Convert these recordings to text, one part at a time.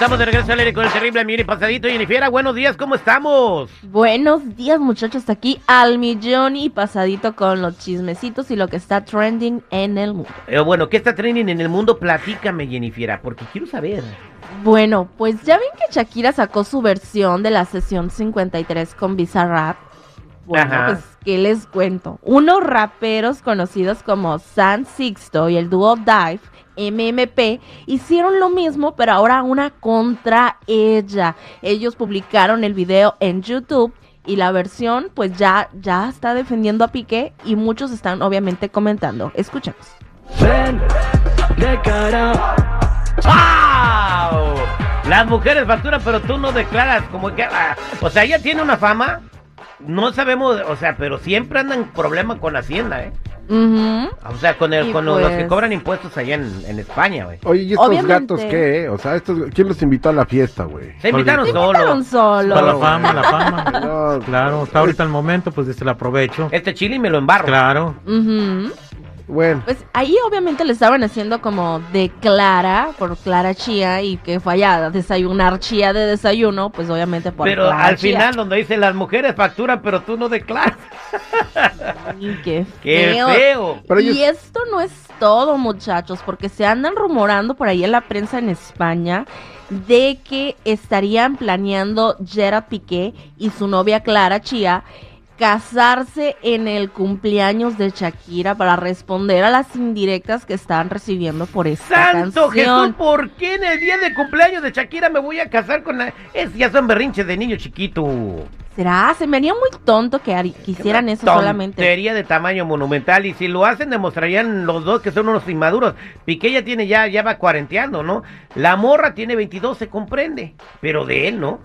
Estamos de regreso al aire con el terrible Miri Pasadito y Jennifer. Buenos días, ¿cómo estamos? Buenos días muchachos, aquí al millón y pasadito con los chismecitos y lo que está trending en el mundo. Eh, bueno, ¿qué está trending en el mundo? Platícame, Jennifer, porque quiero saber. Bueno, pues ya ven que Shakira sacó su versión de la sesión 53 con Bizarrap. Bueno, Ajá. pues, ¿qué les cuento? Unos raperos conocidos como San Sixto y el dúo Dive, MMP, hicieron lo mismo, pero ahora una contra ella. Ellos publicaron el video en YouTube y la versión, pues ya, ya está defendiendo a Piqué y muchos están obviamente comentando. Escuchemos. Ven de cara. ¡Wow! Las mujeres facturan, pero tú no declaras como que... ah, o sea, ella tiene una fama, no sabemos, o sea, pero siempre andan en problema con Hacienda, ¿eh? Ujú. O sea, con, el, con los que pues- cobran impuestos allá en, en España, güey. Oye, ¿y estos Obviamente. gatos qué, eh? O sea, estos, ¿quién los invitó a la fiesta, güey? Se invitaron Se invitaron solos. solo. Para la fama, la fama. No, Claro, está ahorita el momento, pues se lo aprovecho. Este chile me lo embarro. Claro. Ujú. Bueno, Pues ahí obviamente le estaban haciendo como de Clara, por Clara Chía, y que falla a desayunar chía de desayuno, pues obviamente por Pero Clara al Chía. final, donde dice las mujeres facturan, pero tú no declaras. Y qué ¡Qué feo. feo! Pero y ellos- esto no es todo, muchachos, porque se andan rumorando por ahí en la prensa en España de que estarían planeando Gerard Piqué y su novia Clara Chía casarse en el cumpleaños de Shakira para responder a las indirectas que están recibiendo por esta ¡Santo canción. Jesús! ¿Por qué en el día de cumpleaños de Shakira me voy a casar con la... Es, ya son berrinches de niño chiquito. ¿Será? Se me haría muy tonto que, hicieran eso solamente. Tontería de tamaño monumental. Y si lo hacen, demostrarían los dos que son unos inmaduros. Piqué ya tiene, ya, ya va cuarenteando, ¿no? La morra tiene 22, se comprende. Pero de él, ¿no?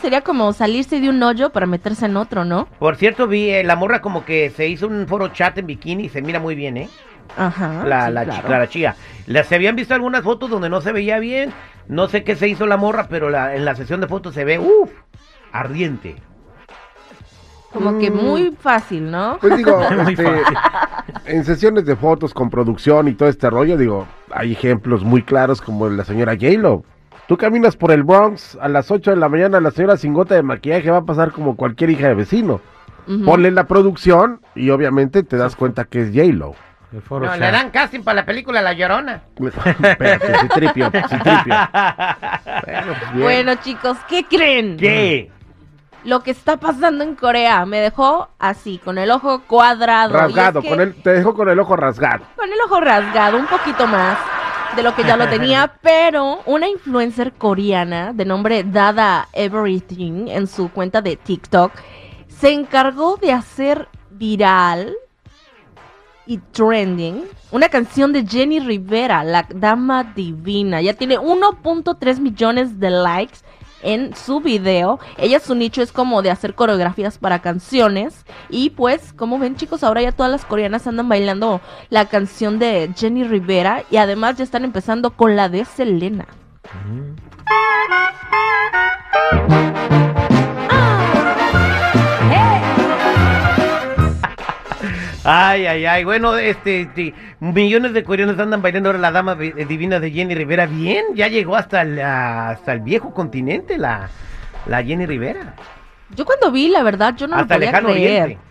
Sería como salirse de un hoyo para meterse en otro, ¿no? Por cierto, vi eh, la morra como que se hizo un foro chat en bikini y se mira muy bien, ¿eh? Ajá. la, sí, la, claro. chi- la chía. La- se habían visto algunas fotos donde no se veía bien. No sé qué se hizo la morra, pero la, en la sesión de fotos se ve, uff, ardiente. Como que muy fácil, ¿no? pues digo, este, en sesiones de fotos con producción y todo este rollo, digo, hay ejemplos muy claros como la señora J-Lo. Tú caminas por el Bronx a las 8 de la mañana, la señora sin gota de maquillaje va a pasar como cualquier hija de vecino. Ujú. Ponle la producción y obviamente te das cuenta que es J-Lo. No, le dan casting para la película La Llorona. Espérate, sí tripio, sí tripio. Bueno, pues. Bueno, chicos, ¿qué creen? ¿Qué? Lo que está pasando en Corea me dejó así, con el ojo cuadrado. Es rasgado, que- con el, te dejo con el ojo rasgado. Con el ojo rasgado, un poquito más de lo que ya lo tenía, pero una influencer coreana de nombre Dada Everything en su cuenta de TikTok se encargó de hacer viral y trending una canción de Jenny Rivera, la dama divina. Ya tiene 1.3 millones de likes en su video. Ella su nicho es como de hacer coreografías para canciones y pues como ven chicos, ahora ya todas las coreanas andan bailando la canción de Jenny Rivera y además ya están empezando con la de Selena. Ay, ay, ay. Bueno, este, millones de coreanos andan bailando ahora la dama vi- divina de Jenny Rivera. Bien, ya llegó hasta, la- hasta el viejo continente la, la Jenny Rivera. Yo cuando vi, la verdad, yo no hasta lo podía lejano creer. oriente.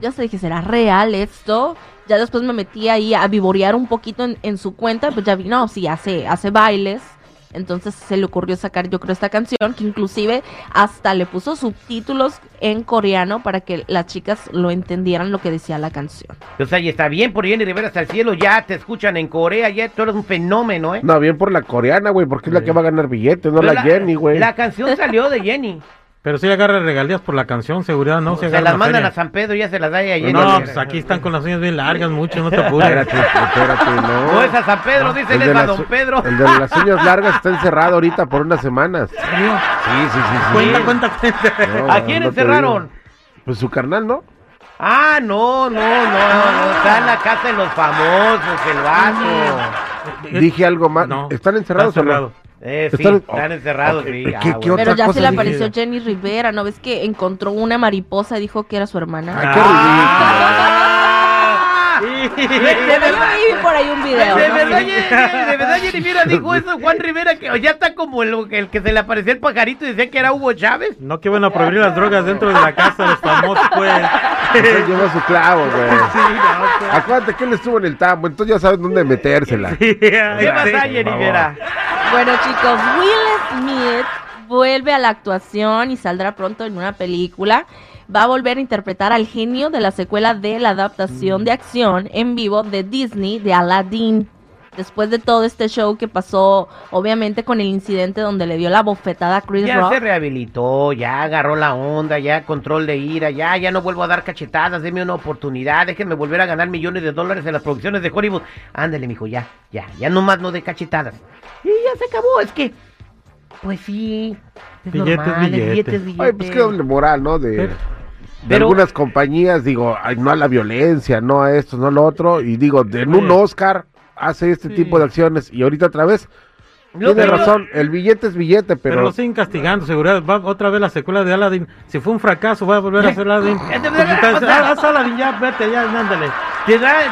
Ya se dije, ¿será real esto? Ya después me metí ahí a vivorear un poquito en, en su cuenta, pues ya vi, no, sí, hace, hace bailes. Entonces se le ocurrió sacar, yo creo, esta canción, que inclusive hasta le puso subtítulos en coreano para que las chicas lo entendieran lo que decía la canción. O sea, y está bien por Jenny Rivera hasta el cielo. Ya te escuchan en Corea, ya tú eres un fenómeno, ¿eh? No, bien por la coreana, güey, porque es la que va a ganar billetes, no Pero la Jenny, güey. La canción salió de Jenny. Pero sí agarra regalías por la canción, seguridad, ¿no? Se agarra las la mandan feria. a San Pedro y ya se las da a Jenny. No, pues aquí están con las uñas bien largas, mucho, no te apures. Espérate, espérate, no. No es a San Pedro, dice él, de es a Don Pedro. El de las uñas largas está encerrado ahorita por unas semanas. ¿En serio? Sí, sí, sí. sí. Cuenta, cuenta, cuenta. No, ¿A quién no encerraron? Pues su carnal, ¿no? Ah, no, no, no, no, está en la casa de los famosos, el vaso. Eh, Dije algo más. no, ¿Están encerrados está o no? Eh, sí, Están- están encerrados, ok, sí. ¿qué- ah, qué bueno. otra Pero ya cosa se le apareció Jenny Rivera, ¿no ves que encontró una mariposa y dijo que era su hermana? Ay, qué Ah, De, de verdad vi por ahí un De, video. de ¿no? verdad, Jenny- de verdad, Jenny Rivera dijo eso. Juan Rivera, que ya está como el, el que se le apareció el pajarito y decía que era Hugo Chávez. No que van a prohibir las drogas dentro de la casa de los famosos, pues. Entonces llevó su clavo, güey. Sí, no, pues. Acuérdate que él estuvo en el tambo, entonces ya sabes dónde metérsela. Sí, ¿Qué ay, pasa, sí. Jenny Rivera? Bueno, chicos, Will Smith vuelve a la actuación y saldrá pronto en una película. Va a volver a interpretar al genio de la secuela de la adaptación de acción en vivo de Disney de Aladdin. Después de todo este show que pasó, obviamente, con el incidente donde le dio la bofetada a Chris Ya Rock. se rehabilitó, ya agarró la onda, ya control de ira, ya, ya no vuelvo a dar cachetadas, deme una oportunidad, déjenme volver a ganar millones de dólares en las producciones de Hollywood. Ándale, mijo, ya, ya, ya nomás no de cachetadas. Y ya se acabó, es que, pues sí, es Billete es normal, el billete. billete es billete. Ay, pues qué doble moral, ¿no? De, de Pero- algunas compañías, digo, ay, no a la violencia, no a esto, no a lo otro. Y digo, de en un. Oscar hace este Sí. tipo de acciones. Y ahorita otra vez, Lo tiene razón, el billete es billete, Pero, pero... lo siguen castigando, seguridad. Va otra vez la secuela de Aladdin. Si fue un fracaso, va a volver a hacer Aladdin. Ya te- entonces, o sea- ah, haz Aladdin ya, vete, ya, ándale.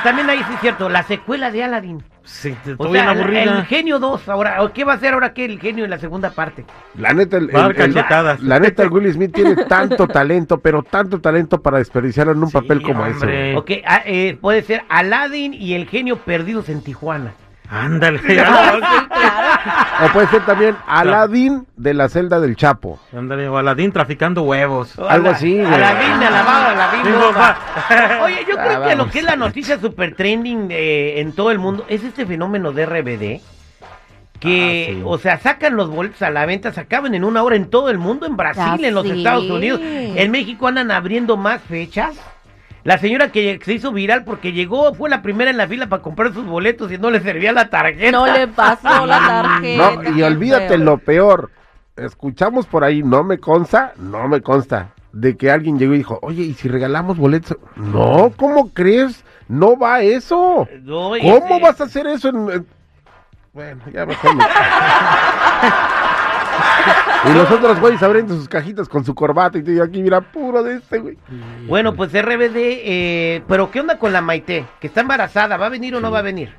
También ahí sí es cierto, la secuela de Aladdin. Sí, O estoy bien sea, el, aburrida. el genio 2, ahora, ¿o ¿qué va a hacer ahora que el genio en la segunda parte? La neta, el, la neta, el Will Smith tiene tanto talento, pero tanto talento para desperdiciarlo en un Sí, papel como ese. Ok, ah, eh, puede ser Aladdin y el genio perdidos en Tijuana. Ándale. Sí, claro. O puede ser también Aladdin de la celda del Chapo. Ándale, o Aladdin traficando huevos. Algo así, güey. Aladdin, alabado, Aladdin. Sí, bomba. papá. Oye, yo Ah, creo que lo que es la noticia super trending eh, en todo el mundo es este fenómeno de RBD. Que, Ah, sí. o sea, sacan los boletos a la venta, se acaban en una hora en todo el mundo, en Brasil, Ya en los sí. Estados Unidos. En México andan abriendo más fechas. La señora que se hizo viral porque llegó, fue la primera en la fila para comprar sus boletos y no le servía la tarjeta. No le pasó la tarjeta. No, y olvídate lo peor. Escuchamos por ahí, no me consta, no me consta, de que alguien llegó y dijo, oye, ¿y si regalamos boletos? No, ¿cómo crees? No va eso. No, ¿Cómo este- vas a hacer eso? en- en- Bueno, ya mejor me- Y los otros güeyes abriendo sus cajitas con su corbata y te digo, aquí mira, puro de este, güey. Bueno, pues RBD, eh, pero ¿qué onda con la Maite? Que está embarazada, ¿va a venir o no va a venir?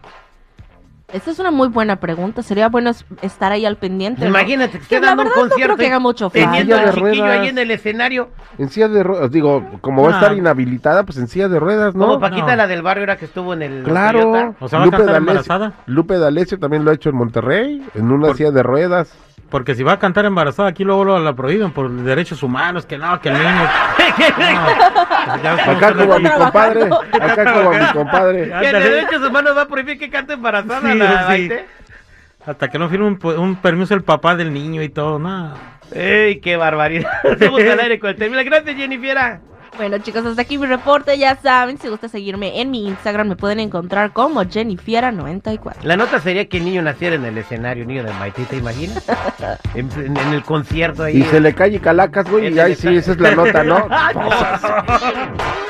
Esta es una muy buena pregunta. Sería bueno es- estar ahí al pendiente. ¿no? Imagínate que Que esté dando un verdad no concierto creo que haga mucho teniendo falta. al chiquillo ruedas. ahí en el escenario. En silla de ruedas, digo, como va a estar Ah. inhabilitada, pues en silla de ruedas, ¿no? Como Paquita No. la del barrio era que estuvo en el Claro. Toyota. O sea, ¿va a cantar embarazada? Lupe D'Alessio también lo ha hecho en Monterrey, en una Por- silla de ruedas. Porque si va a cantar embarazada, aquí luego lo, la prohíben por derechos humanos, que no, que el niño. No, Acá como a mi compadre, acá como a mi compadre. Que derechos humanos va a prohibir que cante embarazada Sí, la sí. Hasta que no firme un, un permiso el papá del niño y todo, nada. ¡Ey, qué barbaridad! Somos al aire con el término. Gracias, Jennifer. Bueno, chicos, hasta aquí mi reporte. Ya saben, si gusta seguirme en mi Instagram, me pueden encontrar como Jennifiera94. La nota sería que el niño naciera en el escenario, niño de Maite, ¿te imaginas? en, en- en el concierto ahí. Y se le cae Calacas, güey, y ahí sí, esa es la nota, ¿no? Ay, no.